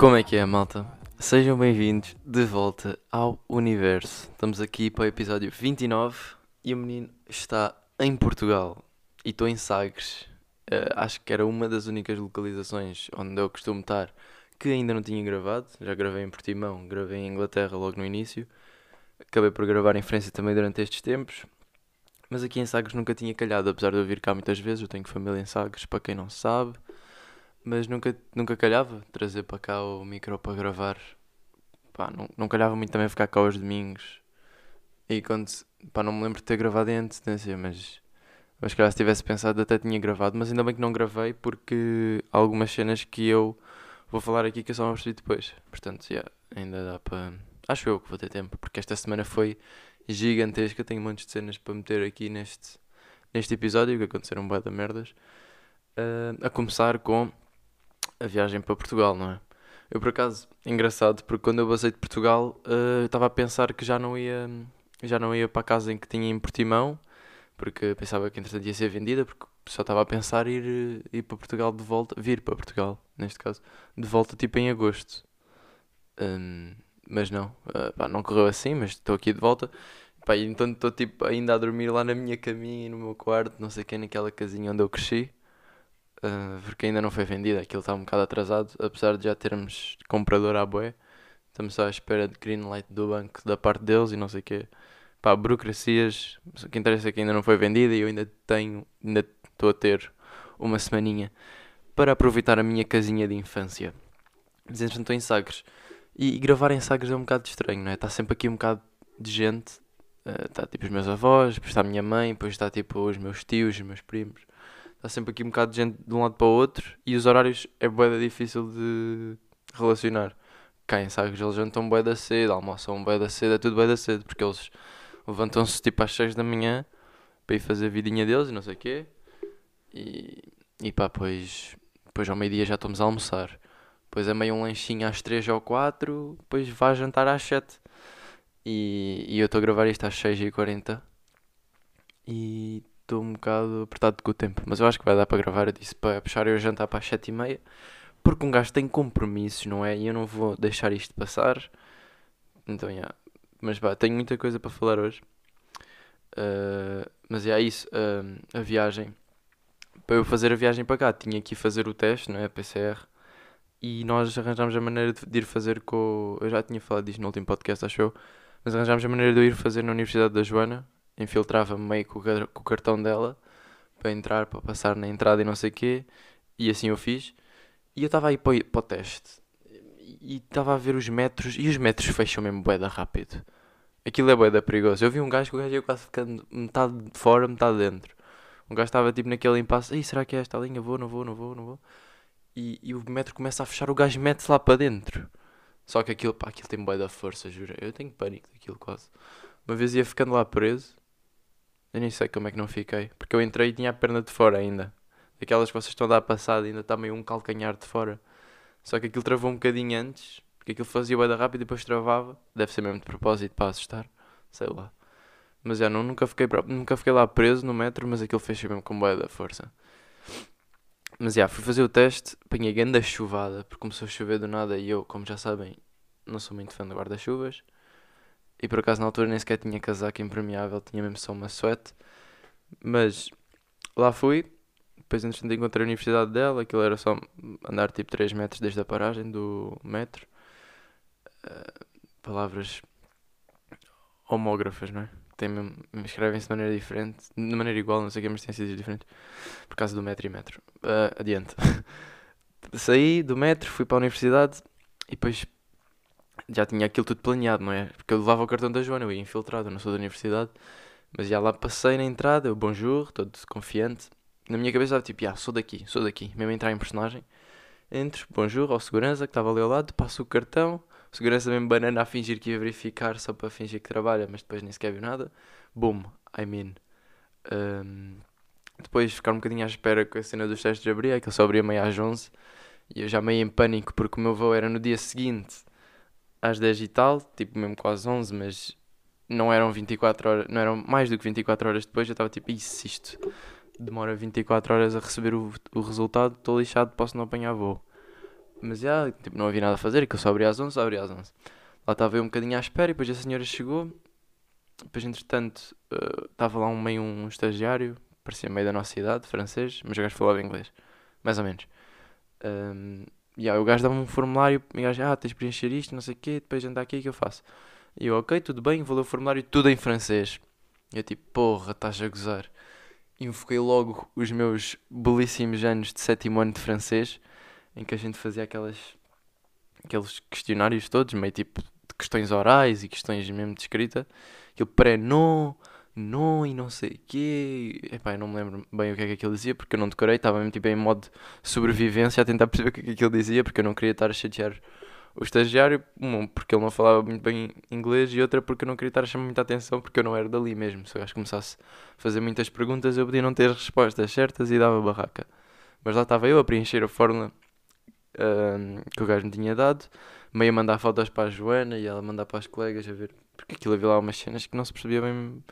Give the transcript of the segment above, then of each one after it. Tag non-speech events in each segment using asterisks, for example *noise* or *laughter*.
Como é que é, malta? Sejam bem-vindos de volta ao universo. Estamos aqui para o episódio 29 e o menino está em Portugal e estou em Sagres. Uh, acho que era uma das únicas localizações onde eu costumo estar que ainda não tinha gravado. Já gravei em Portimão, gravei em Inglaterra logo no início. Acabei por gravar em França também durante estes tempos. Mas aqui em Sagres nunca tinha calhado, apesar de eu vir cá muitas vezes. Eu tenho família em Sagres, para quem não sabe mas nunca, nunca calhava trazer para cá o micro para gravar. Pá, não, não calhava muito também ficar cá aos domingos. E quando, pá, não me lembro de ter gravado em antecedência, mas acho que se tivesse pensado até tinha gravado, mas ainda bem que não gravei porque há algumas cenas que eu vou falar aqui que eu só me percebi depois. Portanto, yeah, ainda dá para. Acho eu que vou ter tempo, porque esta semana foi gigantesca. Tenho montes de cenas para meter aqui neste, neste episódio que aconteceram um de merdas. Uh, a começar com a viagem para Portugal, não é? Eu, por acaso, engraçado, porque quando eu basei de Portugal, uh, estava a pensar que já não ia já não ia para a casa em que tinha em Portimão, porque pensava que entretanto ia ser vendida, porque só estava a pensar ir, ir para Portugal de volta, vir para Portugal, neste caso, de volta tipo em agosto. Um, mas não, uh, pá, não correu assim, mas estou aqui de volta. Pá, então estou tipo ainda a dormir lá na minha caminha, no meu quarto, não sei quem, naquela casinha onde eu cresci uh, porque ainda não foi vendida, aquilo está um bocado atrasado, apesar de já termos comprador à boé. Estamos só à espera de green light do banco da parte deles e não sei o quê. Pá, burocracias, o que interessa é que ainda não foi vendida e eu ainda tenho, ainda estou a ter uma semaninha para aproveitar a minha casinha de infância. Mas entretanto estou em Sagres. E, e, gravar em Sagres é um bocado estranho, não é? Está sempre aqui um bocado de gente. Está uh, tipo os meus avós, depois está a minha mãe, depois está tipo os meus tios, os meus primos está sempre aqui um bocado de gente de um lado para o outro e os horários é boeda difícil de relacionar. Cá em Sagres eles jantam boeda cedo, almoçam boeda cedo, é tudo boeda cedo, porque eles levantam-se tipo às 6 da manhã para ir fazer a vidinha deles e não sei o quê. E, e pá, pois, depois ao meio-dia já estamos a almoçar. Depois é meio um lanchinho às 3 ou 4, depois vai jantar às 7. E, e eu estou a gravar isto às 6h40. E estou um bocado apertado com o tempo, mas eu acho que vai dar para gravar. Eu disse para puxar eu jantar para as 7 e meia, porque um gajo tem compromissos, não é? E eu não vou deixar isto passar. Então, yeah. mas vá, tenho muita coisa para falar hoje. Uh, mas é isso, uh, a viagem. Para eu fazer a viagem para cá, tinha que ir fazer o teste, não é? PCR. E nós arranjámos a maneira de, ir fazer com. Eu já tinha falado disto no último podcast, acho eu. Mas arranjámos a maneira de eu ir fazer na Universidade da Joana, infiltrava-me meio com o, cartão dela para entrar, para passar na entrada e não sei o quê. E assim eu fiz. E eu estava aí para, para o teste. E estava a ver os metros. E os metros fecham mesmo boeda rápido. Aquilo é boeda perigoso. Eu vi um gajo que o gajo ia quase ficando metade de fora, metade dentro. Um gajo estava tipo naquele impasse. Ei, será que é esta linha? Vou, não vou, não vou, não vou. E, e o metro começa a fechar, o gajo mete-se lá para dentro. Só que aquilo, pá, aquilo tem boeda força, juro. Eu tenho pânico daquilo quase. Uma vez ia ficando lá preso eu nem sei como é que não fiquei. Porque eu entrei e tinha a perna de fora ainda. Daquelas que vocês estão a dar passada ainda está meio um calcanhar de fora. Só que aquilo travou um bocadinho antes. Porque aquilo fazia o rápido e depois travava. Deve ser mesmo de propósito para assustar. Sei lá. Mas já não, nunca fiquei, nunca fiquei lá preso no metro, mas aquilo fez mesmo com boia da força. Mas já, fui fazer o teste, apanhei grande chuvada, porque começou a chover do nada e eu, como já sabem, não sou muito fã de guarda-chuvas. E por acaso na altura nem sequer tinha casaco impermeável, tinha mesmo só uma sweat. Mas lá fui. Depois entretanto encontrei a universidade dela, aquilo era só andar tipo 3 metros desde a paragem do metro. Uh, palavras homógrafas, não é? Tem escrevem-se de maneira diferente, de maneira igual, não sei o que, mas têm sítios diferentes. Por causa do metro e metro. Uh, adiante. *laughs* Saí do metro, fui para a universidade e depois já tinha aquilo tudo planeado, não é? Porque eu levava o cartão da Joana, eu ia infiltrado, não sou da universidade. Mas já lá passei na entrada, eu bonjour, todo confiante. Na minha cabeça estava tipo, ah, sou daqui, sou daqui. Mesmo entrar em personagem. Entro, bonjour, ao segurança que estava ali ao lado, passo o cartão. O segurança mesmo banana a fingir que ia verificar só para fingir que trabalha, mas depois nem sequer viu nada. Boom, I mean. Um, depois ficar um bocadinho à espera com a cena dos testes de abrir, que ele só abria meio às 11. E eu já meio em pânico porque o meu voo era no dia seguinte às 10 e tal, tipo mesmo quase 11, mas não eram 24 horas, não eram mais do que 24 horas depois, eu estava tipo, isso, isto demora 24 horas a receber o, o resultado, estou lixado, posso não apanhar voo. Mas já, tipo, não havia nada a fazer, que eu só abria às 11, só abria às 11. Lá estava eu um bocadinho à espera e depois a senhora chegou. Depois, entretanto, eh, estava lá um meio um estagiário, parecia meio da nossa idade, francês, mas o gajo falava inglês, mais ou menos. Um, e aí o gajo dava um formulário o gajo, ah, tens de preencher isto, não sei o quê, depois anda aqui que eu faço. E eu, ok, tudo bem, vou ler o formulário tudo em francês. E eu tipo, porra, estás a gozar. Invoquei logo os meus belíssimos anos de sétimo ano de francês, em que a gente fazia aquelas, aqueles questionários todos, meio tipo de questões orais e questões mesmo de escrita. Aquilo pré-non, non e não sei o quê. Epá, eu não me lembro bem o que é que aquilo dizia, porque eu não decorei, estava mesmo tipo em modo sobrevivência a tentar perceber o que é que aquilo dizia, porque eu não queria estar a chatear o estagiário, um, porque ele não falava muito bem inglês, e outra porque eu não queria estar a chamar muita atenção, porque eu não era dali mesmo. Se o gajo começasse a fazer muitas perguntas, eu podia não ter as respostas certas e dava barraca. Mas lá estava eu a preencher a fórmula uh, que o gajo me tinha dado, meio a mandar fotos para a Joana e ela mandar para as colegas a ver, porque aquilo havia lá umas cenas que não se percebia bem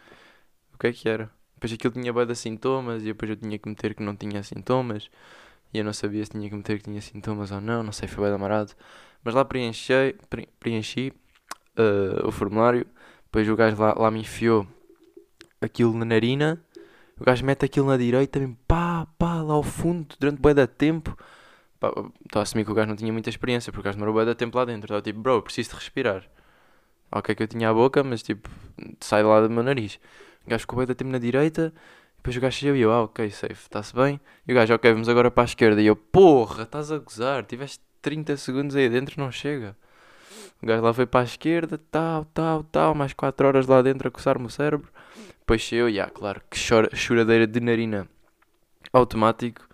o que é que era. Depois aquilo tinha bem de sintomas e depois eu tinha que meter que não tinha sintomas. E eu não sabia se tinha que meter que tinha sintomas ou não, não sei, foi bem amarado. Mas lá preenchi, pre preenchi uh, o formulário, depois o gajo lá, lá me enfiou aquilo na narina, o gajo mete aquilo na direita, também pá, pá, lá ao fundo, durante bué da tempo. Estou a assumir que o gajo não tinha muita experiência, porque o gajo demorou bué da tempo lá dentro. Estava tipo, bro, preciso de respirar. Ok que eu tinha a boca, mas tipo, sai lá do meu nariz. O gajo ficou bué da tempo na direita, depois o gajo chegou e eu, ah, ok, safe, está-se bem. E o gajo, ok, vamos agora para a esquerda. E eu, porra, estás a gozar, tiveste 30 segundos aí dentro, não chega. O gajo lá foi para a esquerda, tal, tal, tal, mais 4 horas lá dentro a coçar-me o cérebro. Depois eu, e ah, claro, que chora, choradeira de narina automático.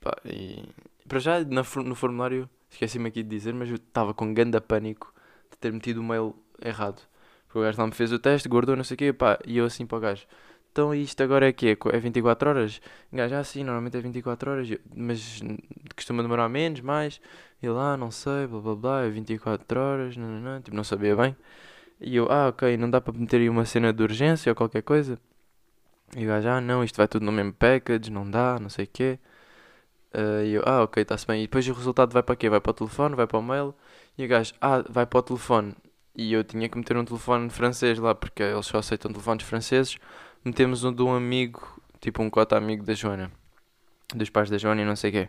Pá, e para já no formulário, esqueci-me aqui de dizer, mas eu estava com grande pânico de ter metido o mail errado. Porque o gajo lá me fez o teste, guardou, não sei o quê, pá, e eu assim para o gajo então isto agora é que é 24 horas? Um gajo, ah sim, normalmente é 24 horas, mas costuma demorar menos, mais. E lá, não sei, blá blá blá, é 24 horas, não, não, não, tipo, não sabia bem. E eu, ah ok, não dá para meter aí uma cena de urgência ou qualquer coisa? E o gajo, ah não, isto vai tudo no mesmo package, não dá, não sei o quê. Uh, e eu, ah ok, está-se bem. E depois o resultado vai para quê? Vai para o telefone, vai para o mail. E o gajo, ah, vai para o telefone. E eu tinha que meter um telefone francês lá, porque eles só aceitam telefones franceses metemos um de um amigo, tipo um cota amigo da Joana, dos pais da Joana e não sei o quê.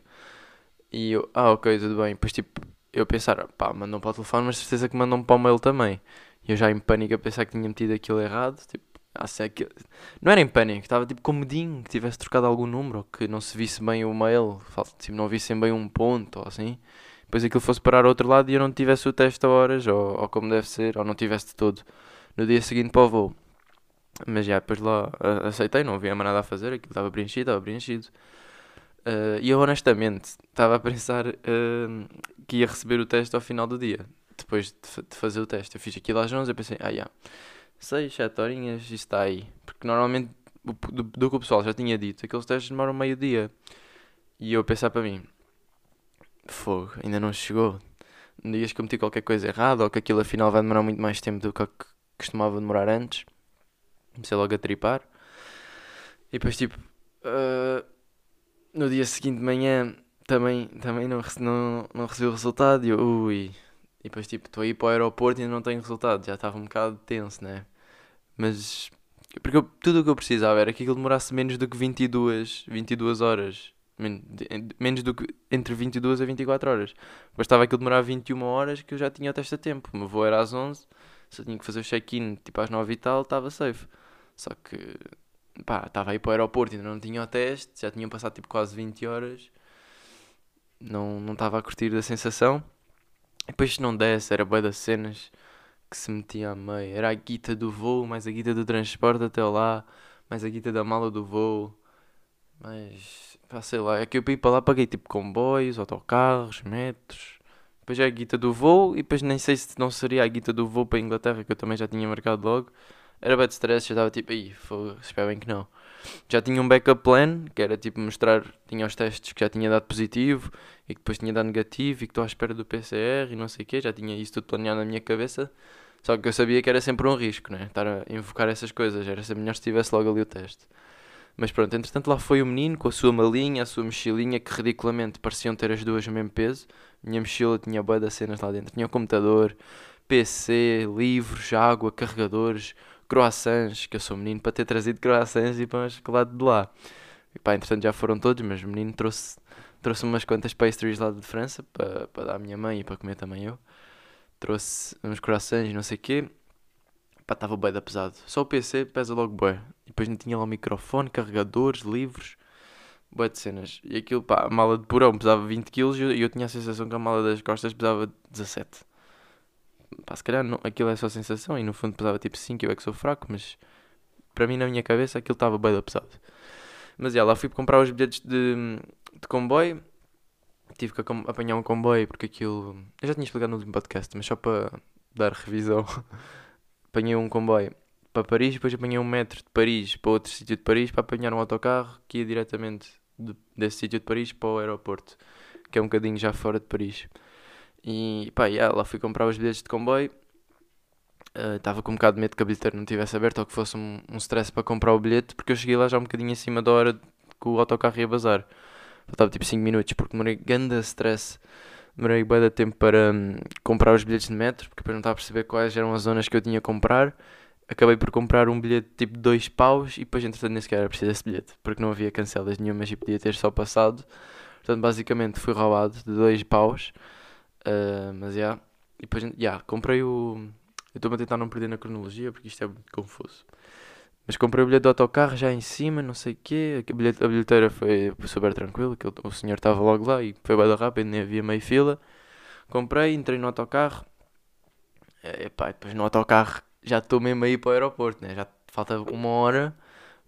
E eu, ah, ok, tudo bem. Depois, tipo, eu pensar, pá, mandam para o telefone, mas certeza que mandam para o mail também. E eu já em pânico a pensar que tinha metido aquilo errado, tipo, ah, se é. Não era em pânico, estava tipo com medinho, que tivesse trocado algum número, ou que não se visse bem o mail, tipo, não vissem bem um ponto, ou assim. Depois aquilo fosse parar ao outro lado e eu não tivesse o teste a horas, ou, ou como deve ser, ou não tivesse de todo no dia seguinte para o voo. Mas já, depois lá aceitei, não havia mais nada a fazer, aquilo estava preenchido, estava preenchido. Uh, e eu honestamente estava a pensar uh, que ia receber o teste ao final do dia, depois de, de, fazer o teste. Eu fiz aquilo às 11 e pensei, ah, já, 6, 7 horinhas, isso está aí. Porque normalmente, do, do, que o pessoal já tinha dito, aqueles testes demoram meio dia. E eu pensar para mim, fogo, ainda não chegou. Dias que eu meti qualquer coisa errada ou que aquilo afinal vai demorar muito mais tempo do que costumava demorar antes. Comecei logo a tripar. E depois, tipo, uh, no dia seguinte de manhã também, também não, não, não recebi o resultado. E eu, ui. E depois, tipo, estou a ir para o aeroporto e ainda não tenho resultado. Já estava um bocado tenso, né? Mas, porque eu, tudo o que eu precisava era que aquilo demorasse menos do que 22, 22 horas. Menos do que entre 22 a 24 horas. Bastava aquilo demorar 21 horas que eu já tinha o teste a tempo. O meu voo era às 11, só tinha que fazer o check-in tipo às 9 e tal, estava safe. Só que, pá, estava aí para o aeroporto, ainda não tinha o teste, já tinham passado tipo quase 20 horas, não não estava a curtir da sensação. E depois se não desse, era boa das cenas que se metia a meio. Era a guita do voo, mais a guita do transporte até lá, mais a guita da mala do voo. Mas, pá, sei lá, é que eu para ir para lá paguei tipo comboios, autocarros, metros. Depois é a guita do voo e depois nem sei se não seria a guita do voo para a Inglaterra, que eu também já tinha marcado logo. Era bad stress, já estava tipo, aí, espero bem que não. Já tinha um backup plan, que era tipo mostrar, tinha os testes que já tinha dado positivo e que depois tinha dado negativo e que estou à espera do PCR e não sei o quê, já tinha isso tudo planeado na minha cabeça. Só que eu sabia que era sempre um risco, né? Estar a invocar essas coisas, era sempre melhor se tivesse logo ali o teste. Mas pronto, entretanto lá foi o menino com a sua malinha, a sua mochilinha, que ridiculamente pareciam ter as duas no mesmo peso. Minha mochila tinha boa das cenas lá dentro. Tinha o computador, PC, livros, água, carregadores, croissants, que eu sou menino para ter trazido croissants e para o lado de lá. E pá, entretanto já foram todos, mas o menino trouxe, trouxe umas quantas pastries lá de França para, para dar à minha mãe e para comer também eu. Trouxe uns croissants e não sei o quê. Pá, estava bem da pesado. Só o PC pesa logo bué. E depois não tinha lá o microfone, carregadores, livros, bué de cenas. E aquilo, pá, a mala de porão pesava 20 kg e eu, eu tinha a sensação que a mala das costas pesava 17. Pá, se calhar não, aquilo é só sensação e no fundo pesava tipo 5, eu é que sou fraco, mas para mim na minha cabeça aquilo estava bem da pesado. Mas já, lá fui comprar os bilhetes de, de comboio. Tive que apanhar um comboio porque aquilo. Eu já tinha explicado no último podcast, mas só para dar revisão. *laughs* apanhei um comboio para Paris, depois apanhei um metro de Paris para outro sítio de Paris para apanhar um autocarro que ia diretamente de, desse sítio de Paris para o aeroporto, que é um bocadinho já fora de Paris. E pá, yeah, lá fui comprar os bilhetes de comboio. Estava uh, com um bocado de medo que a bilheteira não tivesse aberto ou que fosse um, um stress para comprar o bilhete, porque eu cheguei lá já um bocadinho acima da hora que o autocarro ia bazar. Faltava tipo 5 minutos, porque demorei ganda stress. Demorei bem de tempo para hum, comprar os bilhetes de metro, porque depois não estava a perceber quais eram as zonas que eu tinha a comprar. Acabei por comprar um bilhete tipo de 2 paus e depois entretanto nem sequer era preciso esse bilhete, porque não havia cancelas nenhumas e podia ter só passado. Portanto, basicamente fui roubado de 2 paus. Uh, mas já. Yeah. E depois, já, yeah, comprei o. Eu estou a tentar não perder na cronologia porque isto é muito confuso. Mas comprei o bilhete do autocarro já em cima, não sei o quê. A, bilhete, bilheteira foi super tranquila, que o senhor estava logo lá e foi bem rápido, nem havia meio fila. Comprei, entrei no autocarro. E epá, depois no autocarro já estou mesmo aí para o aeroporto, né? já falta uma hora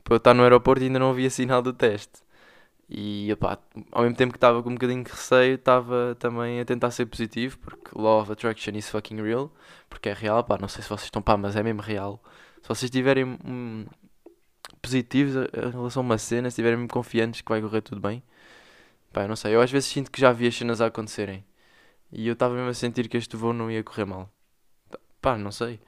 para eu estar no aeroporto e ainda não havia sinal do teste. E epá, ao mesmo tempo que estava com um bocadinho de receio, estava também a tentar ser positivo, porque Law of Attraction is fucking real, porque é real, pá, não sei se vocês estão pá, mas é mesmo real. Se vocês estiverem hum, positivos em relação a uma cena, se estiverem confiantes que vai correr tudo bem, pá, não sei, eu às vezes sinto que já vi as cenas a acontecerem. E eu estava mesmo a sentir que este voo não ia correr mal. Pá, não sei.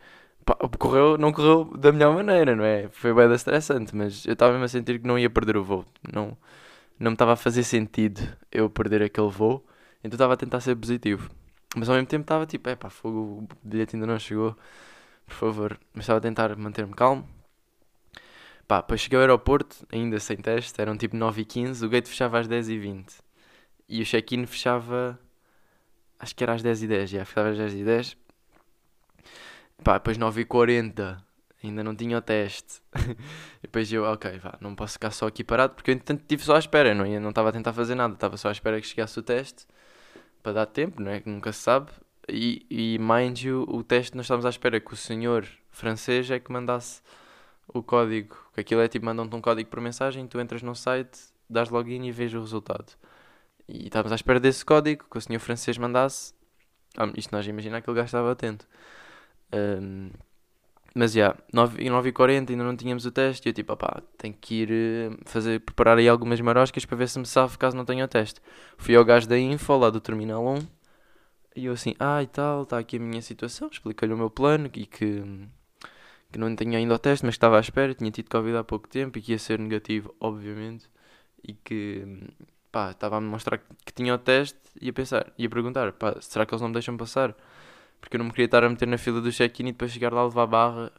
Pá, correu, não correu da melhor maneira, não é? Foi bem estressante, mas eu estava mesmo a sentir que não ia perder o voo. Não não me estava a fazer sentido eu perder aquele voo, então estava a tentar ser positivo. Mas ao mesmo tempo estava tipo, é pá, fogo, o bilhete ainda não chegou, por favor. Mas estava a tentar manter-me calmo. Pá, depois cheguei ao aeroporto, ainda sem teste, eram tipo 9h15, o gate fechava às 10h20. E o check-in fechava, acho que era às 10h10, já, fechava às 10h10. Pá, depois 9h40 ainda não tinha o teste. *laughs* e depois eu, ok, vá, não posso ficar só aqui parado, porque eu entretanto estive só à espera, não, não estava a tentar fazer nada, estava só à espera que chegasse o teste, para dar tempo, não é? Que nunca se sabe. E, e mind you, o teste nós estávamos à espera que o senhor francês é que mandasse o código, que aquilo é tipo, mandam-te um código por mensagem, tu entras no site, dás login e vês o resultado. E estávamos à espera desse código, que o senhor francês mandasse. Ah, isto nós imaginar que ele gajo estava atento. Um, mas já, yeah, 9h40 ainda não tínhamos o teste. E eu tipo, opá, tenho que ir eh, fazer, preparar aí algumas maroscas para ver se me salve caso não tenha o teste. Fui ao gajo da Info, lá do Terminal 1. E eu assim, ah e tal, está aqui a minha situação. Expliquei-lhe o meu plano e que, que não tinha ainda o teste, mas estava à espera. Tinha tido Covid há pouco tempo e que ia ser negativo, obviamente. E que, pá, estava a me mostrar que tinha o teste e a pensar, e a perguntar, pá, será que eles não me deixam passar? porque eu não me queria estar a meter na fila do check-in e depois chegar lá a levar a barra.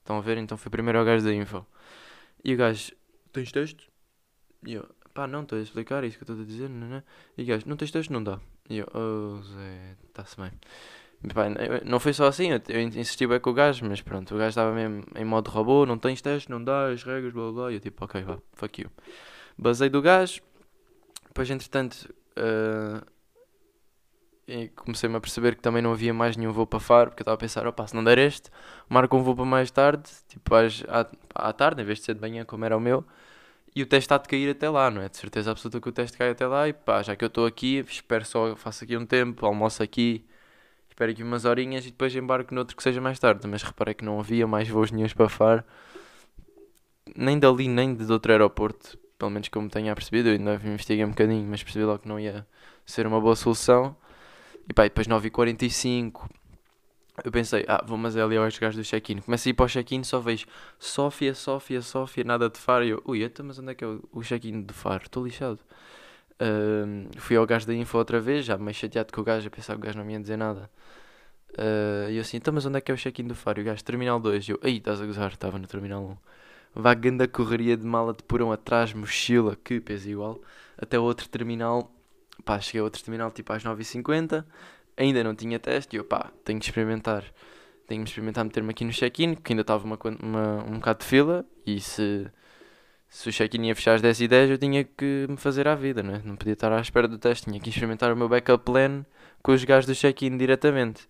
Estão a ver? Então fui primeiro ao gajo da info. E o gajo, tens texto? E eu, pá, não, estou a explicar isso que eu estou a dizer, não, não. E o gajo, não tens texto? Não dá. E eu, oh Zé, está-se bem. Pá, não foi só assim, eu, insisti bem com o gajo, mas pronto, o gajo estava mesmo em modo robô, não tens teste, não dá, as regras, blá blá. E eu tipo, ok, vá, fuck you. Basei do gajo, depois entretanto. Uh, comecei-me a perceber que também não havia mais nenhum voo para Faro, porque eu estava a pensar, opa, se não der este, marco um voo para mais tarde, tipo às, à, à tarde, em vez de ser de manhã, como era o meu, e o teste está de cair até lá, não é? De certeza absoluta que o teste cai até lá, e pá, já que eu estou aqui, espero só, faço aqui um tempo, almoço aqui, espero aqui umas horinhas e depois embarco noutro que seja mais tarde, mas reparei que não havia mais voos nenhums para Faro, nem dali, nem de outro aeroporto, pelo menos como tenha percebido, eu ainda investiguei um bocadinho, mas percebi logo que não ia ser uma boa solução. E pá, depois 9h45 Eu pensei, ah, vou mas é ali aos gajos do check-in. Começo a ir para o check-in, só vejo Sófia, Sófia, Sófia, nada de Faro. E eu, ui, eita, mas onde é que é o, check-in de Faro? Estou lixado. Ahm, fui ao gajo da info outra vez, já meio chateado com o gajo, a pensar que o gajo não me ia dizer nada. Ah, E eu assim, então, mas onde é que é o check-in do Faro? E o gajo, Terminal 2. E eu, ei, estás a gozar, estava no Terminal 1. Vá ganda correria de mala de porão atrás, mochila, que peso igual. Até outro terminal, pá, cheguei ao outro terminal tipo às 9h50. Ainda não tinha teste e eu, pá, tenho que experimentar. Tenho que experimentar meter-me aqui no check-in, porque ainda estava uma, uma, um bocado de fila. E se, se o check-in ia fechar às 10h10, eu tinha que me fazer à vida, não é? Não podia estar à espera do teste. Tinha que experimentar o meu backup plan com os gajos do check-in diretamente.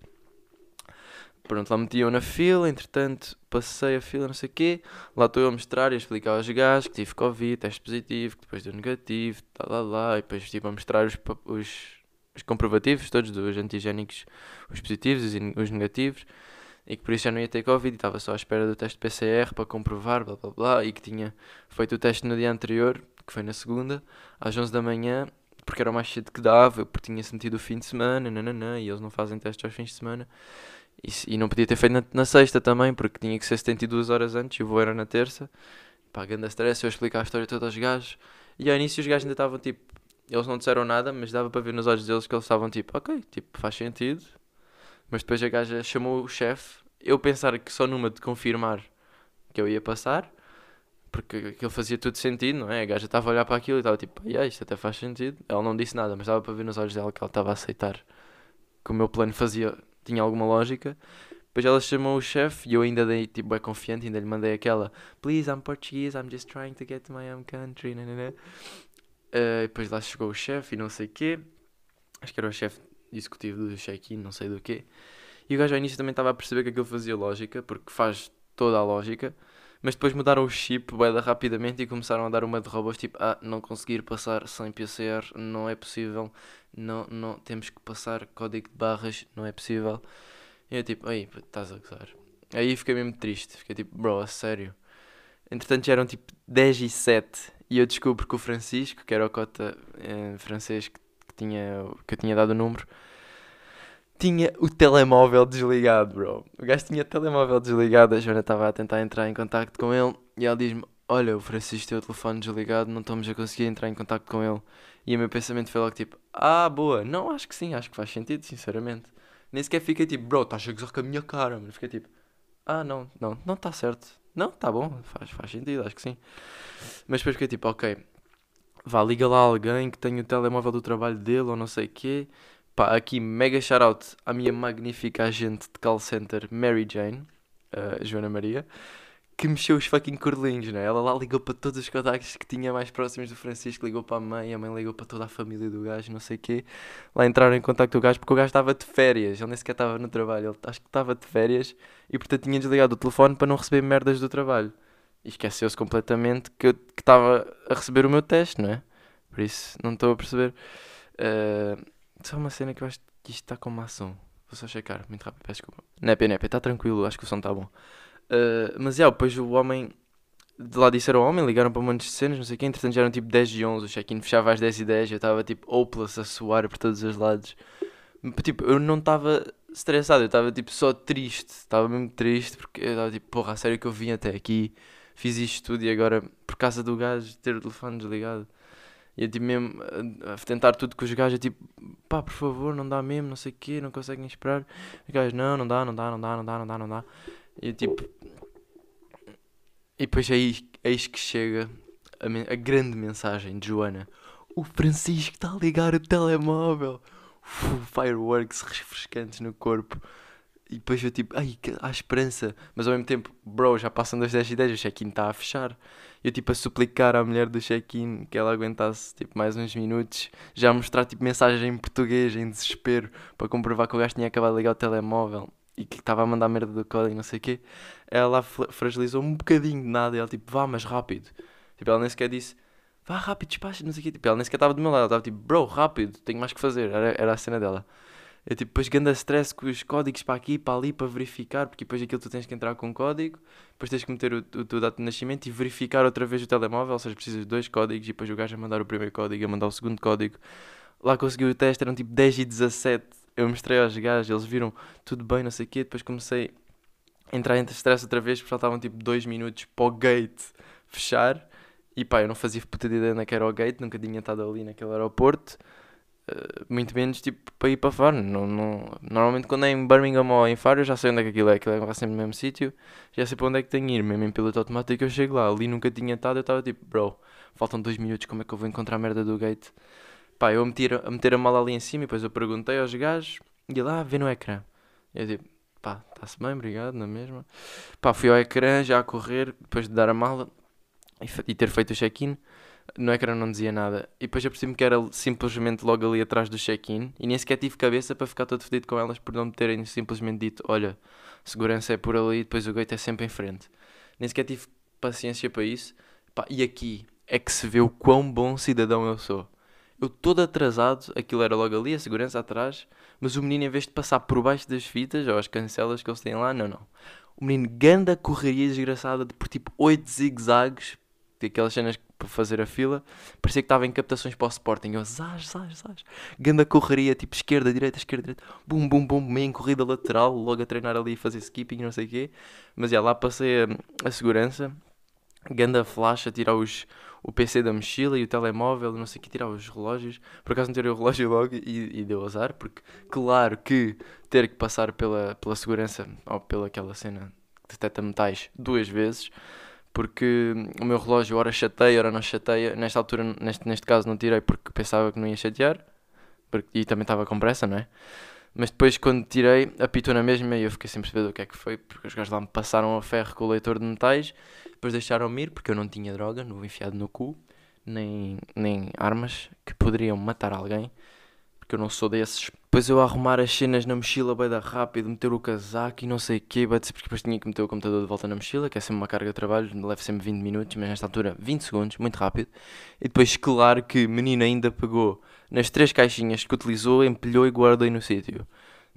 Pronto, lá metiam na fila, entretanto passei a fila, não sei o quê. Lá estou eu a mostrar e a explicar aos gajos que tive Covid, teste positivo, que depois deu negativo, tá lá lá, e depois estive a mostrar os, os, os comprovativos todos dos antigénicos, os positivos e os negativos, e que por isso já não ia ter Covid, e estava só à espera do teste PCR para comprovar, blá blá blá, e que tinha feito o teste no dia anterior, que foi na segunda, às 11 da manhã, porque era o mais cedo que dava, porque tinha-se metido o fim de semana, nananã, e eles não fazem testes aos fins de semana. E, e não podia ter feito na, na sexta também, porque tinha que ser 72 horas antes e o voo era na terça. Pá, ganda stress, eu explicar a história toda aos gajos. E ao início os gajos ainda estavam tipo. Eles não disseram nada, mas dava para ver nos olhos deles que eles estavam tipo, ok, tipo, faz sentido. Mas depois a gaja chamou o chefe. Eu pensar que só numa de confirmar que eu ia passar, porque aquilo fazia tudo sentido, não é? A gaja estava a olhar para aquilo e estava tipo, yeah, isto até faz sentido. Ela não disse nada, mas dava para ver nos olhos dela que ela estava a aceitar que o meu plano fazia, tinha alguma lógica. Depois ela chamou o chefe e eu ainda dei, tipo, é confiante, ainda lhe mandei aquela Please, I'm Portuguese, I'm just trying to get to my home country, nanana. Eh, depois lá chegou o chefe e não sei o quê. Acho que era o chefe executivo do check-in, não sei do quê. E o gajo ao início também estava a perceber que aquilo fazia lógica, porque faz toda a lógica. Mas depois mudaram o chip da rapidamente e começaram a dar uma de robôs tipo, ah, não conseguir passar sem PCR, não é possível, não, não, temos que passar código de barras, não é possível. E eu tipo, aí, estás a gozar. Aí fiquei mesmo triste, fiquei tipo, bro, a sério. Entretanto já eram tipo 10 e 7 e eu descubro que o Francisco, que era o cota eh, francês que, que tinha, que eu tinha dado o número, tinha o telemóvel desligado, bro. O gajo tinha o telemóvel desligado, a Joana estava a tentar entrar em contacto com ele e ela diz-me: Olha, o Francisco tem o telefone desligado, não estamos a conseguir entrar em contacto com ele. E o meu pensamento foi logo tipo: Ah, boa, não, acho que sim, acho que faz sentido, sinceramente. Nem sequer fiquei tipo, bro, estás a gozar com a minha cara, mas fiquei tipo: Ah, não, não, não está certo. Não, tá bom, faz, faz sentido, acho que sim. Mas depois fiquei tipo: Ok, vá, liga lá alguém que tenha o telemóvel do trabalho dele ou não sei o quê. Pá, aqui mega shout-out à minha magnífica agente de call center, Mary Jane, a Joana Maria, que mexeu os fucking cordelinhos, né? Ela lá ligou para todos os contactos que tinha mais próximos do Francisco, ligou para a mãe, a mãe ligou para toda a família do gajo, não sei o quê. Lá entraram em contacto com o gajo porque o gajo estava de férias, ele nem sequer estava no trabalho, ele acho que estava de férias e portanto tinha desligado o telefone para não receber merdas do trabalho. E esqueceu-se completamente que eu estava a receber o meu teste, não é? Por isso, não estou a perceber. Eh, só uma cena que eu acho que isto está com uma ação. Vou só checar, muito rápido, peço desculpa. Népia, népia, está tranquilo, acho que o som está bom. Uh, mas já, depois o homem. De lá disseram ao homem, ligaram para um monte de cenas, não sei o quê. Entretanto já eram tipo 10 e 11, o check-in fechava às 10 e 10. Eu estava tipo hopeless a suar por todos os lados. Tipo, eu não estava estressado, eu estava tipo só triste. Estava mesmo triste porque eu estava tipo, porra, a sério que eu vim até aqui, fiz isto tudo e agora por causa do gajo ter o telefone desligado. E eu tipo mesmo a tentar tudo com os gajos, eu, tipo, pá, por favor, não dá mesmo, não sei o quê, não conseguem esperar. Os gajos, não, não dá, não dá, não dá, não dá, não dá, não dá. E tipo. E depois aí, eis que chega a, a grande mensagem de Joana. O Francisco está a ligar o telemóvel. Uf, fireworks refrescantes no corpo. E depois eu tipo, ai, há esperança. Mas ao mesmo tempo, bro, já passam das 10 e 10, o check-in está a fechar. Eu tipo a suplicar à mulher do check-in que ela aguentasse tipo mais uns minutos. Já a mostrar tipo mensagem em português, em desespero, para comprovar que o gajo tinha acabado de ligar o telemóvel. E que estava a mandar merda do código, não sei o quê. Ela fragilizou um bocadinho de nada. E ela tipo, vá, mas rápido. Tipo, ela nem sequer disse, vá rápido, despacha, não sei o quê. Tipo, ela nem sequer estava do meu lado. Ela estava tipo, bro, rápido, tenho mais que fazer. Era, era a cena dela. Eu tipo, depois ganda stress com os códigos para aqui, para ali, para verificar, porque depois aquilo tu tens que entrar com um código, depois tens que meter o, o teu data de nascimento e verificar outra vez o telemóvel, ou seja, precisas de dois códigos e depois o gajo a mandar o primeiro código, a mandar o segundo código. Lá consegui o teste, eram tipo 10 e 17. Eu mostrei aos gajos, eles viram tudo bem, não sei o quê. Depois comecei a entrar entre stress outra vez, porque faltavam tipo dois minutos para o gate fechar. E pá, eu não fazia puta de ideia onde é era o gate, nunca tinha estado ali naquele aeroporto. Uh, muito menos tipo para ir para fora. Não, não... Normalmente quando é em Birmingham ou em Faro eu já sei onde é que aquilo é, aquilo é sempre no mesmo sítio, já sei para onde é que tenho ir, mesmo em piloto automático eu chego lá, ali nunca tinha estado, eu estava tipo, bro, faltam dois minutos, como é que eu vou encontrar a merda do gate? Pá, eu a meter, a meter a mala ali em cima e depois eu perguntei aos gajos e lá, vê no ecrã. E eu tipo, pá, está-se bem, obrigado, na mesma. Pá, fui ao ecrã já a correr, depois de dar a mala e, e ter feito o check-in. No ecrã não dizia nada. E depois eu percebi que era simplesmente logo ali atrás do check-in. E nem sequer tive cabeça para ficar todo fedido com elas por não me terem simplesmente dito: Olha, segurança é por ali, depois o gate é sempre em frente. Nem sequer tive paciência para isso. Pá, e aqui é que se vê o quão bom cidadão eu sou. Eu todo atrasado, aquilo era logo ali, a segurança atrás, mas o menino, em vez de passar por baixo das fitas ou as cancelas que eles têm lá, não, não. O menino ganda correria desgraçada de por tipo 8 zigzags, aquelas cenas para fazer a fila, parecia que estava em captações para o Sporting. Eu, zaz, zaz, zaz. Ganda correria, tipo esquerda, direita, esquerda, direita, bum, bum, bum, meio em corrida lateral, logo a treinar ali e fazer skipping, não sei o quê. Mas já lá passei a, a segurança, ganda flash a tirar os, o PC da mochila e o telemóvel, não sei o que, tirar os relógios. Por acaso não tirei o relógio *laughs* logo e, e deu azar, porque claro que ter que passar pela, pela segurança ou pela aquela cena que detecta metais duas vezes, porque o meu relógio ora chateia, ora não chateia. Nesta altura, neste, neste caso, não tirei porque pensava que não ia chatear, porque, e também estava com pressa, não é? Mas depois, quando tirei, apitou na mesma e eu fiquei sem perceber o que é que foi, porque os gajos lá me passaram a ferro com o leitor de metais, depois deixaram-me ir, porque eu não tinha droga, não enfiado no cu, nem, nem armas que poderiam matar alguém, porque eu não sou desses. Depois eu arrumar as cenas na mochila bem da rápido, meter o casaco e não sei o quê, porque depois tinha que meter o computador de volta na mochila, que é sempre uma carga de trabalho, leva sempre 20 minutos, mas nesta altura 20 segundos, muito rápido. E depois, claro que menina ainda pegou nas três caixinhas que utilizou, empilhou e guardou no sítio.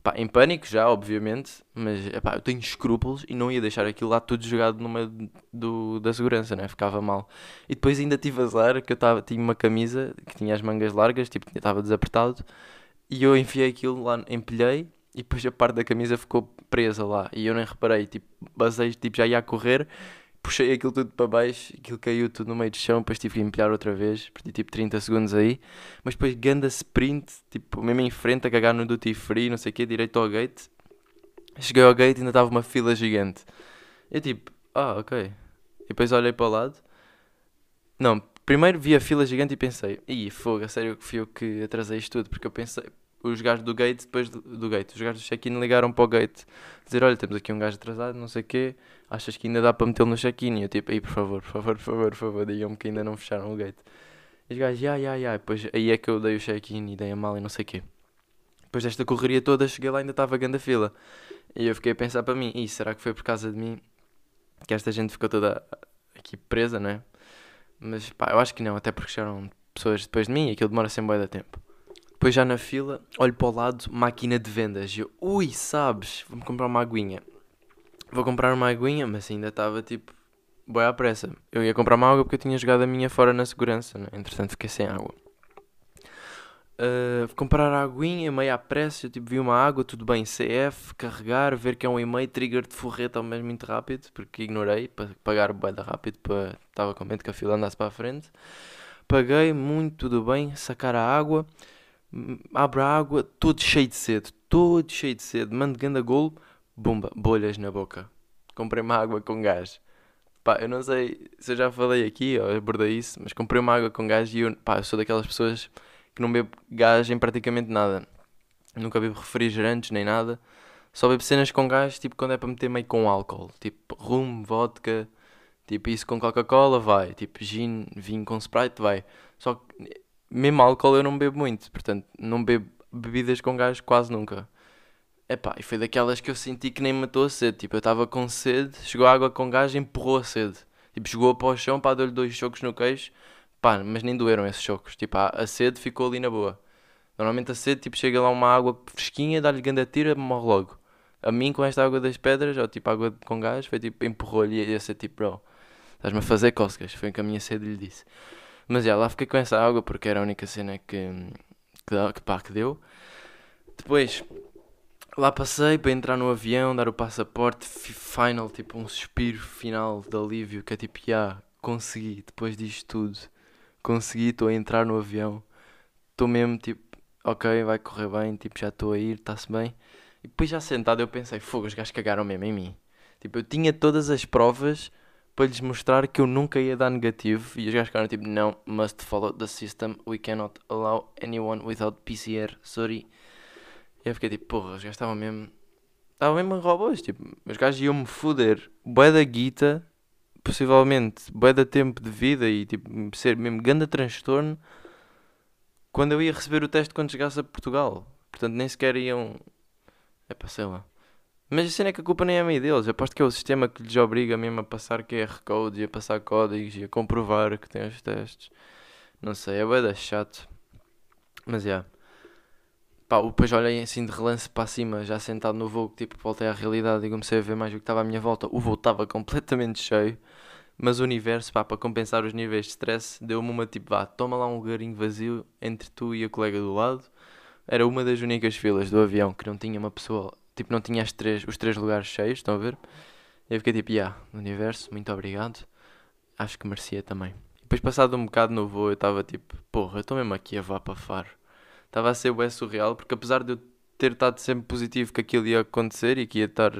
Pá, em pânico já, obviamente, mas epá, eu tenho escrúpulos e não ia deixar aquilo lá tudo jogado no meio do, da segurança, né? ficava mal. E depois ainda tive azar que eu tava, tinha uma camisa que tinha as mangas largas, tipo, estava desapertado, e eu enfiei aquilo lá, empilhei, e depois a parte da camisa ficou presa lá, e eu nem reparei, tipo, basei, tipo, já ia a correr, puxei aquilo tudo para baixo, aquilo caiu tudo no meio do chão, depois tive que empilhar outra vez, perdi tipo 30 segundos aí, mas depois ganda sprint, tipo, mesmo em frente, a cagar no duty free, não sei o quê, direito ao gate. Cheguei ao gate e ainda estava uma fila gigante. Eu tipo, ah, ok. E depois olhei para o lado. Não, primeiro vi a fila gigante e pensei, ih, fogo, a sério que fui eu que atrasei isto tudo, porque eu pensei, os gajos do gate, depois do, do gate, os gajos do check-in ligaram para o gate, dizer, olha, temos aqui um gajo atrasado, não sei o quê, achas que ainda dá para metê-lo no check-in? E eu tipo, aí por favor, por favor, por favor, por favor, digam-me que ainda não fecharam o gate. E os gajos, ya, ya, ya, depois aí é que eu dei o check-in e dei a mala e não sei o quê. Depois desta correria toda, cheguei lá e ainda estava a fila. E eu fiquei a pensar para mim, e será que foi por causa de mim que esta gente ficou toda aqui presa, não é? Mas pá, eu acho que não, até porque chegaram pessoas depois de mim e aquilo demora sempre bem da tempo. Depois já na fila, olho para o lado, máquina de vendas. Eu, ui, sabes, vou-me comprar uma aguinha. Vou comprar uma aguinha, mas ainda estava tipo, boa à pressa. Eu ia comprar uma água porque eu tinha jogado a minha fora na segurança, né? entretanto fiquei sem água. Uh, comprar a aguinha, meio à pressa, eu tipo, vi uma água, tudo bem, CF, carregar, ver que é um e-mail, trigger de forreta ao mesmo muito rápido, porque ignorei, para pagar o da rápido, para... estava com medo que a fila andasse para a frente. Paguei, muito, tudo bem, sacar a água, abre a água, todo cheio de sede, todo cheio de sede, mando ganda golo, Bumba, bolhas na boca. Comprei uma água com gás. Pá, eu não sei se eu já falei aqui ou abordei isso, mas comprei uma água com gás e eu, pá, eu sou daquelas pessoas que não bebo gás em praticamente nada. Nunca bebo refrigerantes nem nada. Só bebo cenas com gás, tipo quando é para meter meio com álcool. Tipo rum, vodka, tipo isso com Coca-Cola vai. Tipo gin, vinho com Sprite vai. Só que mesmo álcool eu não bebo muito, portanto não bebo bebidas com gás quase nunca. Epá, e foi daquelas que eu senti que nem matou a sede. Tipo, eu estava com sede, chegou água com gás e empurrou a sede. Tipo, jogou para o chão, pá, deu-lhe dois chocos no queixo. Pá, mas nem doeram esses chocos. Tipo, a, a sede ficou ali na boa. Normalmente a sede, tipo, chega lá uma água fresquinha, dá-lhe grande tira, morre logo. A mim, com esta água das pedras, ou tipo água com gás, foi tipo, empurrou-lhe e ia ser tipo, bro, estás-me a fazer cócegas. Foi o que a minha sede lhe disse. Mas já, lá fiquei com essa água porque era a única cena que, que, que, pá, que deu. Depois, lá passei para entrar no avião, dar o passaporte, final, tipo um suspiro final de alívio, que é tipo, já, consegui, depois disto tudo, consegui, estou a entrar no avião, estou mesmo tipo, ok, vai correr bem, tipo, já estou a ir, está-se bem. E depois já sentado eu pensei, fogo, os gajos cagaram mesmo em mim. Tipo, eu tinha todas as provas para lhes mostrar que eu nunca ia dar negativo e os gajos ficaram tipo, não, must follow the system, we cannot allow anyone without PCR, sorry. E eu fiquei tipo, porra, os gajos estavam mesmo. Estavam mesmo robôs, tipo, os gajos iam-me foder bué da guita, possivelmente bué da tempo de vida e tipo, ser mesmo grande transtorno quando eu ia receber o teste quando chegasse a Portugal. Portanto, nem sequer iam. É para sei lá. Mas a cena é que a culpa nem é meio deles. Eu aposto que é o sistema que lhes obriga mesmo a passar QR codes e a passar códigos e a comprovar que tem os testes. Não sei, é bem chato. Mas já. Yeah. Pá, depois olhei assim de relance para cima, já sentado no voo, tipo, voltei à realidade e comecei a ver mais o que estava à minha volta. O voo estava completamente cheio, mas o universo, pá, para compensar os níveis de stress, deu-me uma tipo, vá, toma lá um lugarinho vazio entre tu e a colega do lado. Era uma das únicas filas do avião que não tinha uma pessoa, tipo, não tinha as três, os três lugares cheios, estão a ver? Eu fiquei tipo, yeah, universo, muito obrigado. Acho que merecia também. Depois, passado um bocado no voo, eu estava tipo, porra, eu estou mesmo aqui a vá para Faro estava a ser bem surreal, porque apesar de eu ter estado sempre positivo que aquilo ia acontecer e que ia estar.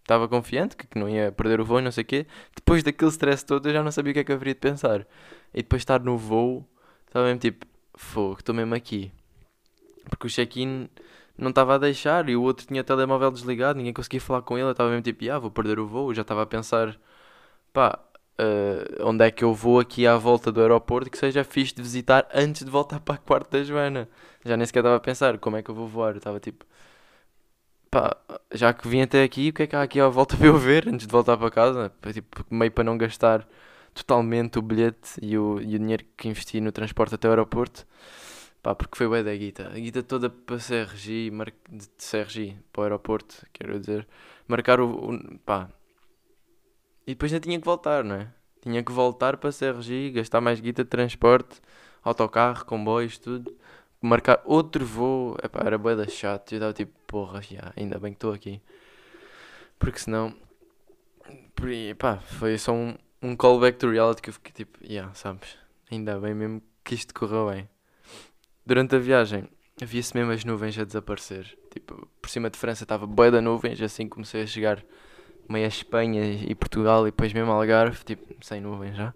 Estava confiante que não ia perder o voo e não sei o quê. Depois daquele stress todo, eu já não sabia o que é que haveria de pensar. E depois estar no voo, estava mesmo tipo, fogo, estou mesmo aqui. Porque o check-in não estava a deixar e o outro tinha o telemóvel desligado, ninguém conseguia falar com ele. Eu estava mesmo tipo, ah, vou perder o voo. Eu já estava a pensar, pá, uh, onde é que eu vou aqui à volta do aeroporto que seja fixe de visitar antes de voltar para a quarto da Joana. Já nem sequer estava a pensar como é que eu vou voar. Eu estava tipo, pá, já que vim até aqui, o que é que há aqui à volta *laughs* para eu ver antes de voltar para casa? Tipo, meio para não gastar totalmente o bilhete e o, e o dinheiro que investi no transporte até o aeroporto. Pá, porque foi bem da guita. A guita toda para CRG, mar... de CRG para o aeroporto, quero dizer. Marcar o, o pá, e depois ainda tinha que voltar, não é? Tinha que voltar para CRG, gastar mais guita de transporte, autocarro, comboios, tudo. Marcar outro voo. Epá, era bué da chato. Eu estava tipo, porra, já, ainda bem que estou aqui. Porque senão... Pá, foi só um, um callback to reality que eu fiquei tipo, yeah, sabes? Ainda bem mesmo que isto correu bem. Durante a viagem, havia-se mesmo as nuvens a desaparecer. Tipo, por cima de França estava bué da nuvens, assim comecei a chegar meio a Espanha e Portugal e depois mesmo Algarve, tipo, sem nuvens já.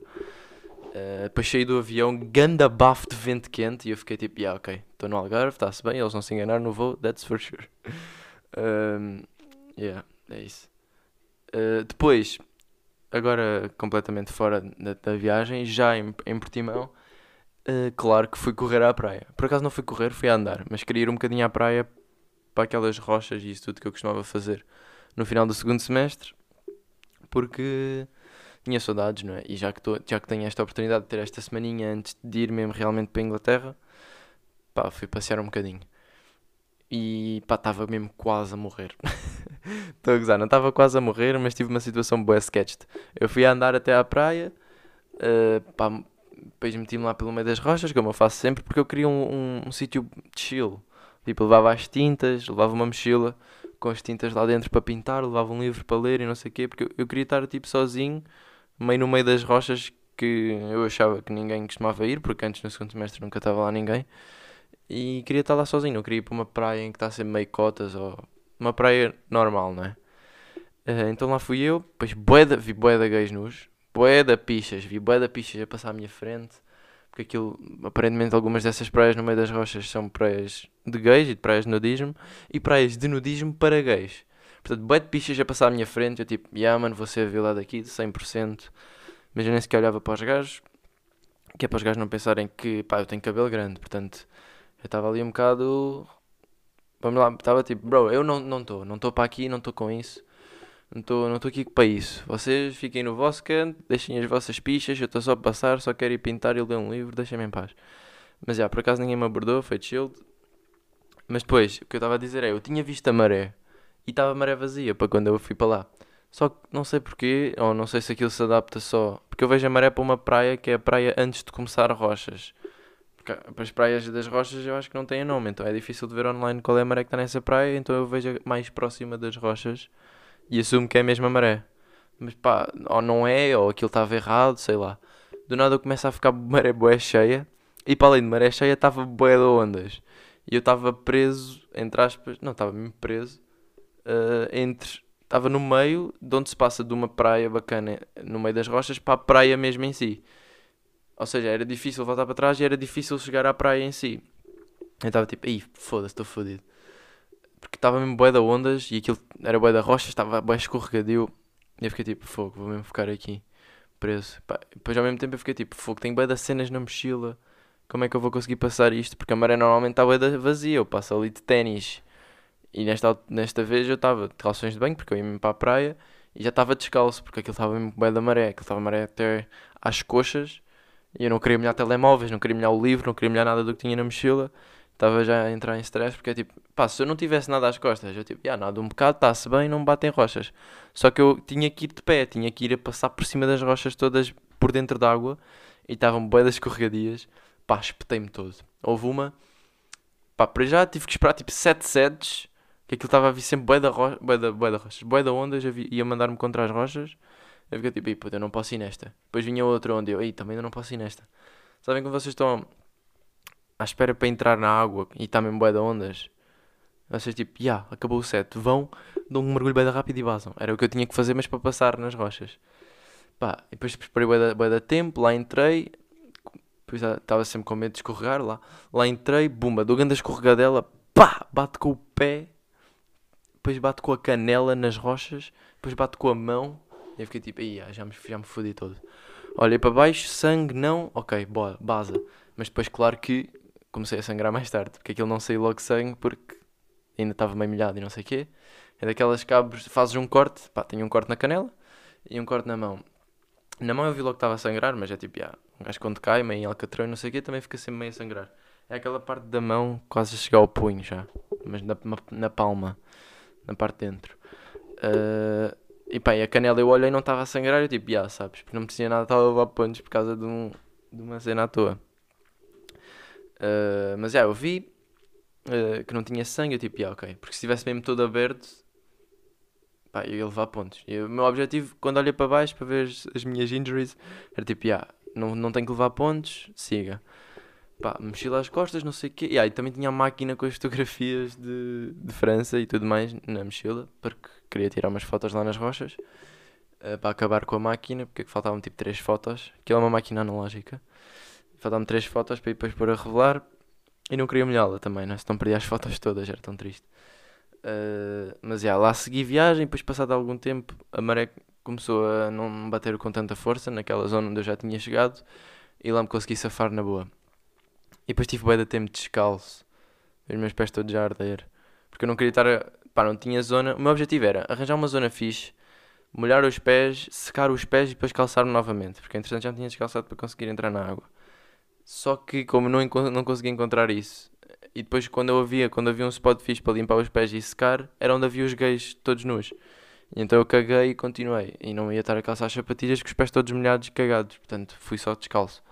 Uh, depois saí do avião, ganda bafo de vento quente e eu fiquei tipo, yeah, ok, estou no Algarve, está-se bem, eles não se enganaram no voo, that's for sure. Um, *laughs* yeah, é isso. Uh, depois, agora completamente fora da, da viagem, já em, em Portimão, uh, claro que fui correr à praia. Por acaso não fui correr, fui a andar, mas queria ir um bocadinho à praia para aquelas rochas e isso tudo que eu costumava fazer no final do segundo semestre, porque tinha saudades, não é? E já que, tô, já que tenho esta oportunidade de ter esta semaninha antes de ir mesmo realmente para a Inglaterra, pá, fui passear um bocadinho. E pá, estava mesmo quase a morrer. *laughs* Estou a gozar, não estava quase a morrer, mas tive uma situação boa sketched. Eu fui a andar até à praia, uh, pá, depois meti-me lá pelo meio das rochas, como eu faço sempre, porque eu queria um, um, um sítio chill. Tipo, levava as tintas, levava uma mochila com as tintas lá dentro para pintar, levava um livro para ler e não sei o quê, porque eu, eu queria estar tipo sozinho, meio no meio das rochas que eu achava que ninguém costumava ir, porque antes no segundo semestre nunca estava lá ninguém. E queria estar lá sozinho, não queria ir para uma praia em que está sempre meio cotas ou uma praia normal, não é? Uh, então lá fui eu, depois boeda, vi boeda gays nus, boeda pichas, vi boeda pichas a passar à minha frente porque aquilo, aparentemente, algumas dessas praias no meio das rochas são praias de gays e de praias de nudismo e praias de nudismo para gays. Portanto, bué de pichas a passar à minha frente, eu tipo, yeah mano, vou ser violado aqui de 100%. Mas eu nem sequer olhava para os gajos, que é para os gajos não pensarem que, pá, eu tenho cabelo grande, portanto, eu estava ali um bocado. Vamos lá, estava tipo, bro, eu não estou não estou para aqui, não estou com isso. Não estou não aqui para isso. Vocês fiquem no vosso canto, deixem as vossas pichas. Eu estou só a passar, só quero ir pintar e ler um livro, deixem-me em paz. Mas já, por acaso ninguém me abordou, foi shield. Mas depois, o que eu estava a dizer é: eu tinha visto a maré e estava a maré vazia para quando eu fui para lá. Só que não sei porquê, ou não sei se aquilo se adapta só. Porque eu vejo a maré para uma praia que é a praia antes de começar rochas. para as praias das rochas eu acho que não têm nome, então é difícil de ver online qual é a maré que está nessa praia, então eu vejo mais próxima das rochas e assumo que é a mesma maré. Mas pá, ou não é, ou aquilo estava errado, sei lá. Do nada eu começo a ficar *laughs* maré boé cheia e para além de maré cheia estava boé de ondas. E eu estava preso, entre aspas, não, estava mesmo preso, uh, entre. Estava no meio de onde se passa de uma praia bacana no meio das rochas para a praia mesmo em si. Ou seja, era difícil voltar para trás e era difícil chegar à praia em si. Eu estava tipo, aí foda-se, estou fodido. Porque estava mesmo boé da ondas e aquilo era boé da rocha, estava boé escorregadio. E eu fiquei tipo, fogo, vou mesmo ficar aqui preso. Pá, depois ao mesmo tempo eu fiquei tipo, fogo, tenho boé das cenas na mochila. Como é que eu vou conseguir passar isto? Porque a maré normalmente está boé vazia, eu passo ali de ténis. E nesta, nesta vez eu estava de calções de banho, porque eu ia mesmo para a praia. E já estava descalço, porque aquilo estava mesmo boé da maré. Aquilo estava maré até às coxas. E eu não queria molhar telemóveis, não queria molhar o livro, não queria molhar nada do que tinha na mochila. Estava já a entrar em stress porque é tipo, pá, se eu não tivesse nada às costas, eu tipo, já nada um bocado, está-se bem, não me batem rochas. Só que eu tinha que ir de pé, tinha que ir a passar por cima das rochas todas por dentro d'água e estavam boedas escorregadias. Pá, espetei-me todo. Houve uma, pá, para já tive que esperar tipo 7 sets, que aquilo estava a vir sempre boeda, ro boeda, boeda rochas, boeda ondas, ia mandar-me contra as rochas. Eu fiquei tipo, puta, eu não posso ir nesta. Depois vinha outra onde eu, aí também eu não posso ir nesta. Sabem quando vocês estão à espera para entrar na água e está mesmo bué de ondas? Vocês tipo, já, yeah, acabou o set, vão, dão um mergulho bué rápido e vazam. Era o que eu tinha que fazer, mas para passar nas rochas. Pá, e depois esperei bué da, tempo, lá entrei, depois estava sempre com medo de escorregar lá. Lá entrei, bumba, dou grande escorregadela, pá, bate com o pé, depois bate com a canela nas rochas, depois bate com a mão, e eu fiquei tipo, Ia, já me, já me fodi todo. Olhei para baixo, sangue não, ok, boa, baza. Mas depois, claro que comecei a sangrar mais tarde, porque aquilo não saiu logo sangue, porque ainda estava meio molhado e não sei o quê. É daquelas cabos, fazes um corte, pá, tenho um corte na canela e um corte na mão. Na mão eu vi logo que estava a sangrar, mas é tipo, já, um gajo quando cai, meio em alcatrão e não sei o quê, também fica sempre meio a sangrar. É aquela parte da mão quase a chegar ao punho já, mas na, na palma, na parte de dentro. Uh, e pá, e a canela eu olhei e não estava a sangrar, eu tipo, já, sabes, porque não me tinha nada, estava a levar pontos por causa de, um, de uma cena à toa. Uh, mas já, eu vi uh, que não tinha sangue, eu tipo, já, ok, porque se estivesse mesmo todo aberto, pá, eu ia levar pontos. E o meu objetivo, quando olhei para baixo para ver as, as minhas injuries, era tipo, já, não, não tenho que levar pontos, siga. Pá, mochila às costas, não sei o quê. E aí também tinha a máquina com as fotografias de, de França e tudo mais na mochila, porque queria tirar umas fotos lá nas rochas uh, para acabar com a máquina, porque faltavam tipo 3 fotos. Aquilo é uma máquina analógica. Faltavam 3 fotos para ir depois pôr a revelar e não queria molhá-la também, não é? não perdi as fotos todas, era tão triste. Uh, mas já, lá segui viagem, depois passado algum tempo a maré começou a não bater com tanta força naquela zona onde eu já tinha chegado e lá me consegui safar na boa. E depois tive bué de tempo descalço, os meus pés todos já a arder, porque eu não queria estar a pá, não tinha zona. O meu objetivo era arranjar uma zona fixe, molhar os pés, secar os pés e depois calçar-me novamente, porque entretanto já tinha descalçado para conseguir entrar na água. Só que como não, não conseguia encontrar isso, e depois quando eu havia, quando havia um spot fixe para limpar os pés e secar, era onde havia os gays todos nus. E então eu caguei e continuei. E não ia estar a calçar as sapatilhas com os pés todos molhados e cagados. Portanto, fui só descalço.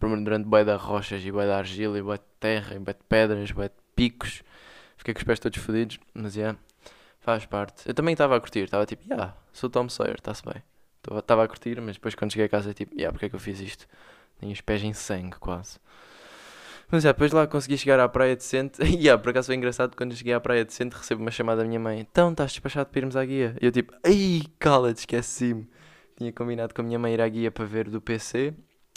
Durante bué de rochas e bué de argila e bué de terra e bué de pedras, bué de picos. Fiquei com os pés todos fodidos, mas é, yeah, faz parte. Eu também estava a curtir, estava tipo, yeah, sou Tom Sawyer, está-se bem. Estava a curtir, mas depois quando cheguei a casa, tipo, yeah, porque é que eu fiz isto? Tenho os pés em sangue quase. Mas yeah, depois lá consegui chegar à praia decente. *laughs* E yeah, por acaso foi engraçado quando cheguei à praia decente recebo uma chamada da minha mãe. Então, estás despachado para irmos à guia? E eu tipo, ai, cala-te, esqueci-me. Tinha combinado com a minha mãe ir à guia para ver do PC.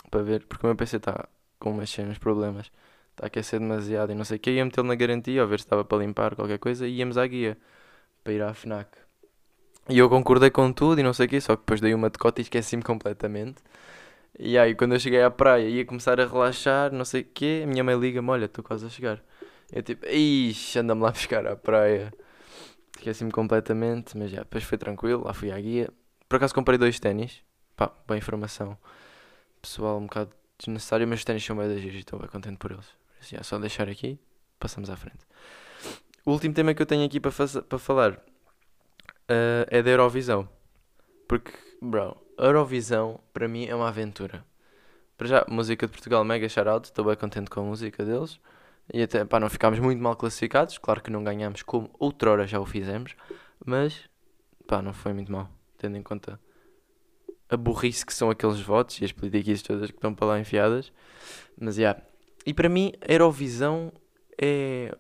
Para ver, porque o meu PC está com umas cenas problemas está a aquecer demasiado e não sei o que, ia metê-lo na garantia, ou ver se estava para limpar qualquer coisa, e íamos à guia para ir à FNAC. E eu concordei com tudo e não sei o que, só que depois dei uma decota e esqueci-me completamente. E aí, quando eu cheguei à praia, ia começar a relaxar, não sei o que, a minha mãe liga-me: Olha, estou quase a chegar. Eu tipo, ixi, anda-me lá *laughs* buscar à praia. Esqueci-me completamente, mas já, depois foi tranquilo, lá fui à guia. Por acaso comprei dois ténis, pá, boa informação. Pessoal, um bocado desnecessário, mas os ténis são bem da e estou bem contente por eles. Assim, é só deixar aqui, passamos à frente. O último tema que eu tenho aqui para, para falar uh, é da Eurovisão. Porque, bro, Eurovisão para mim é uma aventura. Para já, música de Portugal, mega shout estou bem contente com a música deles. E até, pá, não ficámos muito mal classificados. Claro que não ganhámos como outrora já o fizemos, mas, pá, não foi muito mal, tendo em conta a burrice que são aqueles votos e as políticas todas que estão para lá enfiadas. Mas, já. Yeah. E para mim, Eurovisão é,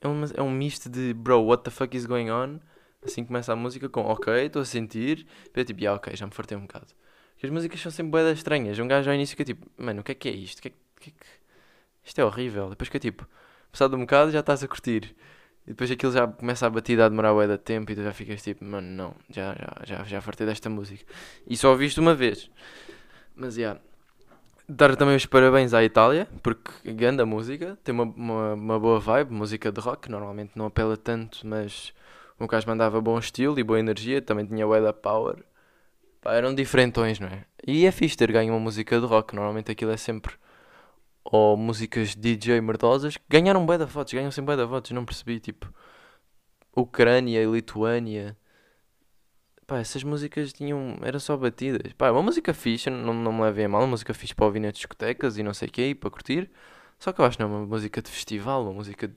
é, é um misto de, bro, what the fuck is going on? Assim começa a música com, ok, estou a sentir. Depois, tipo, yeah, ok, já me fartei um bocado. Porque as músicas são sempre boedas estranhas. Um gajo ao início fica tipo, mano, o que é que é isto? O que é, que é que... Isto é horrível. Depois que é tipo, passado um bocado já estás a curtir. E depois aquilo já começa a batida a demorar bué de tempo e tu já ficas tipo, mano, não, já, já, já, já fartei desta música. E só ouviste uma vez. Mas, já. Yeah. Dar também os parabéns à Itália, porque a música, tem uma, uma, uma boa vibe, música de rock, normalmente não apela tanto, mas o gajo mandava bom estilo e boa energia, também tinha da power. Pá, eram diferentões, não é? E é fixe ter ganho uma música de rock, normalmente aquilo é sempre ou músicas DJ merdosas, ganharam bué votos, ganham sempre bué votos, não percebi, tipo, Ucrânia e Lituânia, pá, essas músicas tinham, eram só batidas, pá, uma música fixe, não, não me levei a mal, uma música fixe para ouvir nas discotecas e não sei o que, para curtir, só que eu acho que não é uma música de festival, uma música de...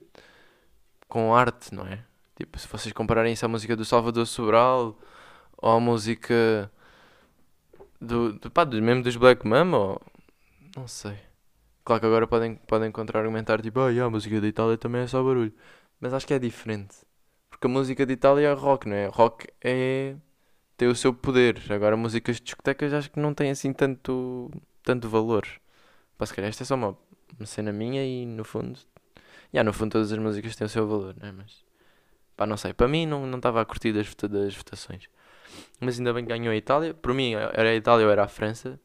com arte, não é? Tipo, se vocês compararem isso à música do Salvador Sobral, ou à música do, do, pá, do, mesmo dos Black Mama, ou... não sei. Claro que agora podem, podem contra-argumentar, tipo, ah, yeah, a música da Itália também é só barulho. Mas acho que é diferente. Porque a música de Itália é rock, não é? Rock é. tem o seu poder. Agora, músicas de discotecas acho que não tem assim tanto, tanto valor. Pá, se calhar esta é só uma, uma cena minha e no fundo. Yeah, no fundo todas as músicas têm o seu valor, não é? Mas. Pá, não sei. Para mim não estava a curtir das, das votações. Mas ainda bem que ganhou a Itália. Por mim era a Itália ou era a França.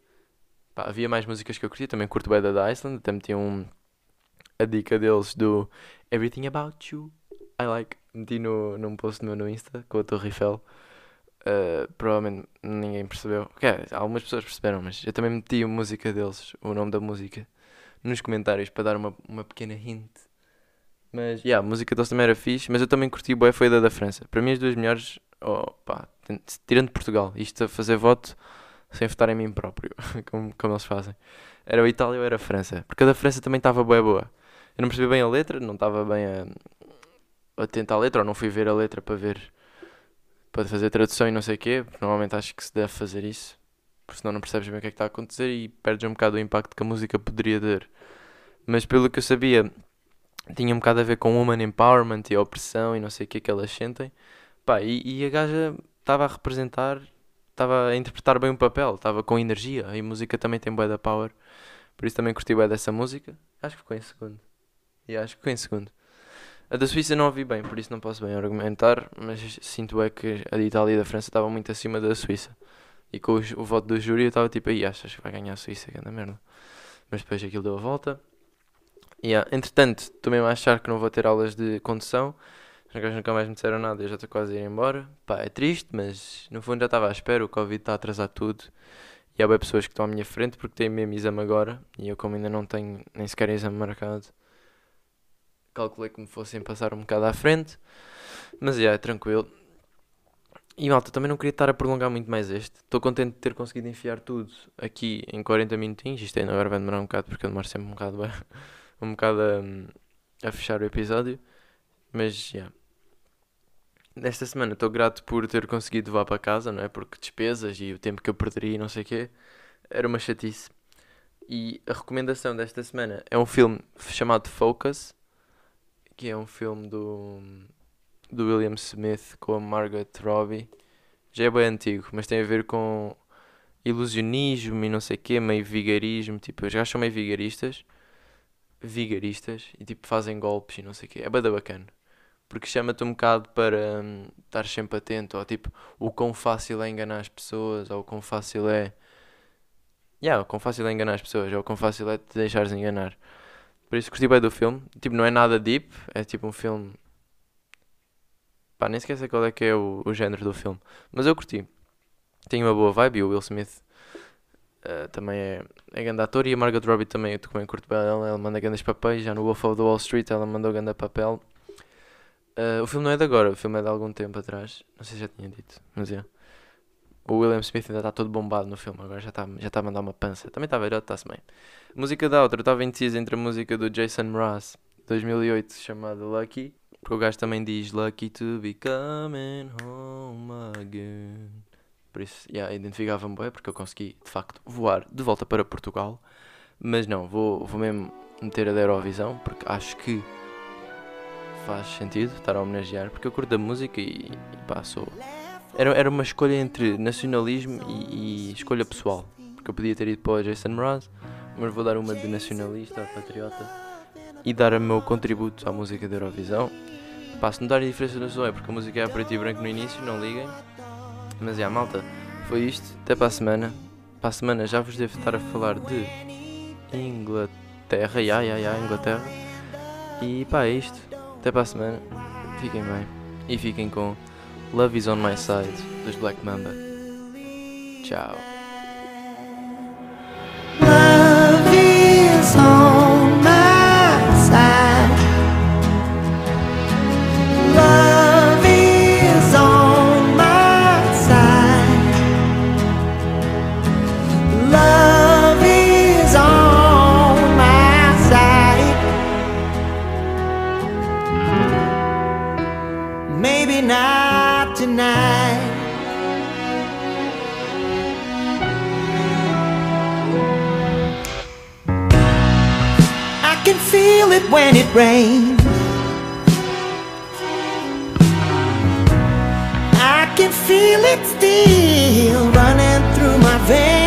Pá, havia mais músicas que eu curti, também curto bem da Iceland, até meti um, a dica deles do Everything About You I Like, meti no, num post meu no Insta com a Torre Eiffel. Uh, provavelmente ninguém percebeu. Okay, algumas pessoas perceberam, mas eu também meti a música deles, o nome da música, nos comentários para dar uma, uma pequena hint. Mas, yeah, a música deles também era fixe, mas eu também curti boa foi da da França. Para mim as duas melhores, oh, pá, tirando Portugal, isto a fazer voto sem votar em mim próprio, *laughs* como, como eles fazem. Era a Itália ou era a França? Porque a da França também estava boa boa. Eu não percebi bem a letra, não estava bem a, atento à letra, ou não fui ver a letra para ver, para fazer tradução e não sei o quê. Normalmente acho que se deve fazer isso, porque senão não percebes bem o que é que está a acontecer e perdes um bocado o impacto que a música poderia ter. Mas pelo que eu sabia, tinha um bocado a ver com woman empowerment e a opressão e não sei o que que elas sentem. Pá, e, e a gaja estava a representar estava a interpretar bem o papel, estava com energia. E a música também tem bué da power. Por isso também curti bué dessa música. Acho que ficou em segundo. E acho que ficou em segundo. A da Suíça não ouvi bem, por isso não posso bem argumentar, mas sinto é que a de Itália e da França estava muito acima da Suíça. E com o, o voto do júri eu estava tipo, aí achas que vai ganhar a Suíça, que anda merda. Mas depois aquilo deu a volta. Yeah. entretanto, estou mesmo a achar que não vou ter aulas de condução. Os gajos nunca mais me disseram nada, eu já estou quase a ir embora. Pá, é triste, mas no fundo já estava à espera, o Covid está a atrasar tudo. E há bem pessoas que estão à minha frente porque têm mesmo exame agora. E eu, como ainda não tenho nem sequer exame marcado, calculei que me fossem passar um bocado à frente. Mas é, é tranquilo. E malta, também não queria estar a prolongar muito mais este. Estou contente de ter conseguido enfiar tudo aqui em 40 minutinhos. Isto ainda agora vai demorar um bocado porque eu demoro sempre um bocado, um bocado a, a fechar o episódio. Mas já. Yeah. Nesta semana estou grato por ter conseguido levar para casa, não é? Porque despesas e o tempo que eu perderia e não sei o quê era uma chatice. E a recomendação desta semana é um filme chamado Focus, que é um filme do, do William Smith com a Margaret Robbie. Já é bem antigo, mas tem a ver com ilusionismo e não sei o quê, meio vigarismo. Tipo, os gajos são meio vigaristas, vigaristas e tipo fazem golpes e não sei o quê. É bada bacana porque chama-te um bocado para hum, estar sempre atento, ou tipo, o quão fácil é enganar as pessoas, ou o quão fácil é. Yeah, o quão fácil é enganar as pessoas, ou o quão fácil é te deixares enganar. Por isso gostei bem do filme. Tipo, não é nada deep, é tipo um filme. Pá, nem esquece qual é que é o, o género do filme. Mas eu curti. Tem uma boa vibe e o Will Smith uh, também é, é grande ator. E a Margot Robbie também, eu também curto bem ela. Ela manda grandes papéis. Já no Wolf of the Wall Street ela mandou grande papel. Uh, o filme não é de agora, o filme é de algum tempo atrás. Não sei se já tinha dito, mas é. O William Smith ainda está todo bombado no filme, agora já está já tá a mandar uma pança. Também está velhote, está-se bem. Música da outra, estava indeciso entre a música do Jason Mraz, 2008, chamada Lucky, porque o gajo também diz Lucky to be coming home again. Por isso, yeah, identificava-me bem, porque eu consegui, de facto, voar de volta para Portugal. Mas não, vou, vou mesmo meter a da Eurovisão, porque acho que faz sentido estar a homenagear, porque eu curto da música e, e. Era, era uma escolha entre nacionalismo e, e escolha pessoal, porque eu podia ter ido para o Jason Mraz, mas vou dar uma de nacionalista, patriota, e dar o meu contributo à música da Eurovisão. Pá, se notarem diferença no som é porque a música é a preto e branco no início, não liguem. Mas é, malta, foi isto, até para a semana. Para a semana já vos devo estar a falar de Inglaterra, ya, ya, ya, Inglaterra. E pá, é isto. Até para a semana. Fiquem bem. E fiquem com Love is on my side dos Black Mamba. Tchau. Feel it when it rains. I can feel it still running through my veins.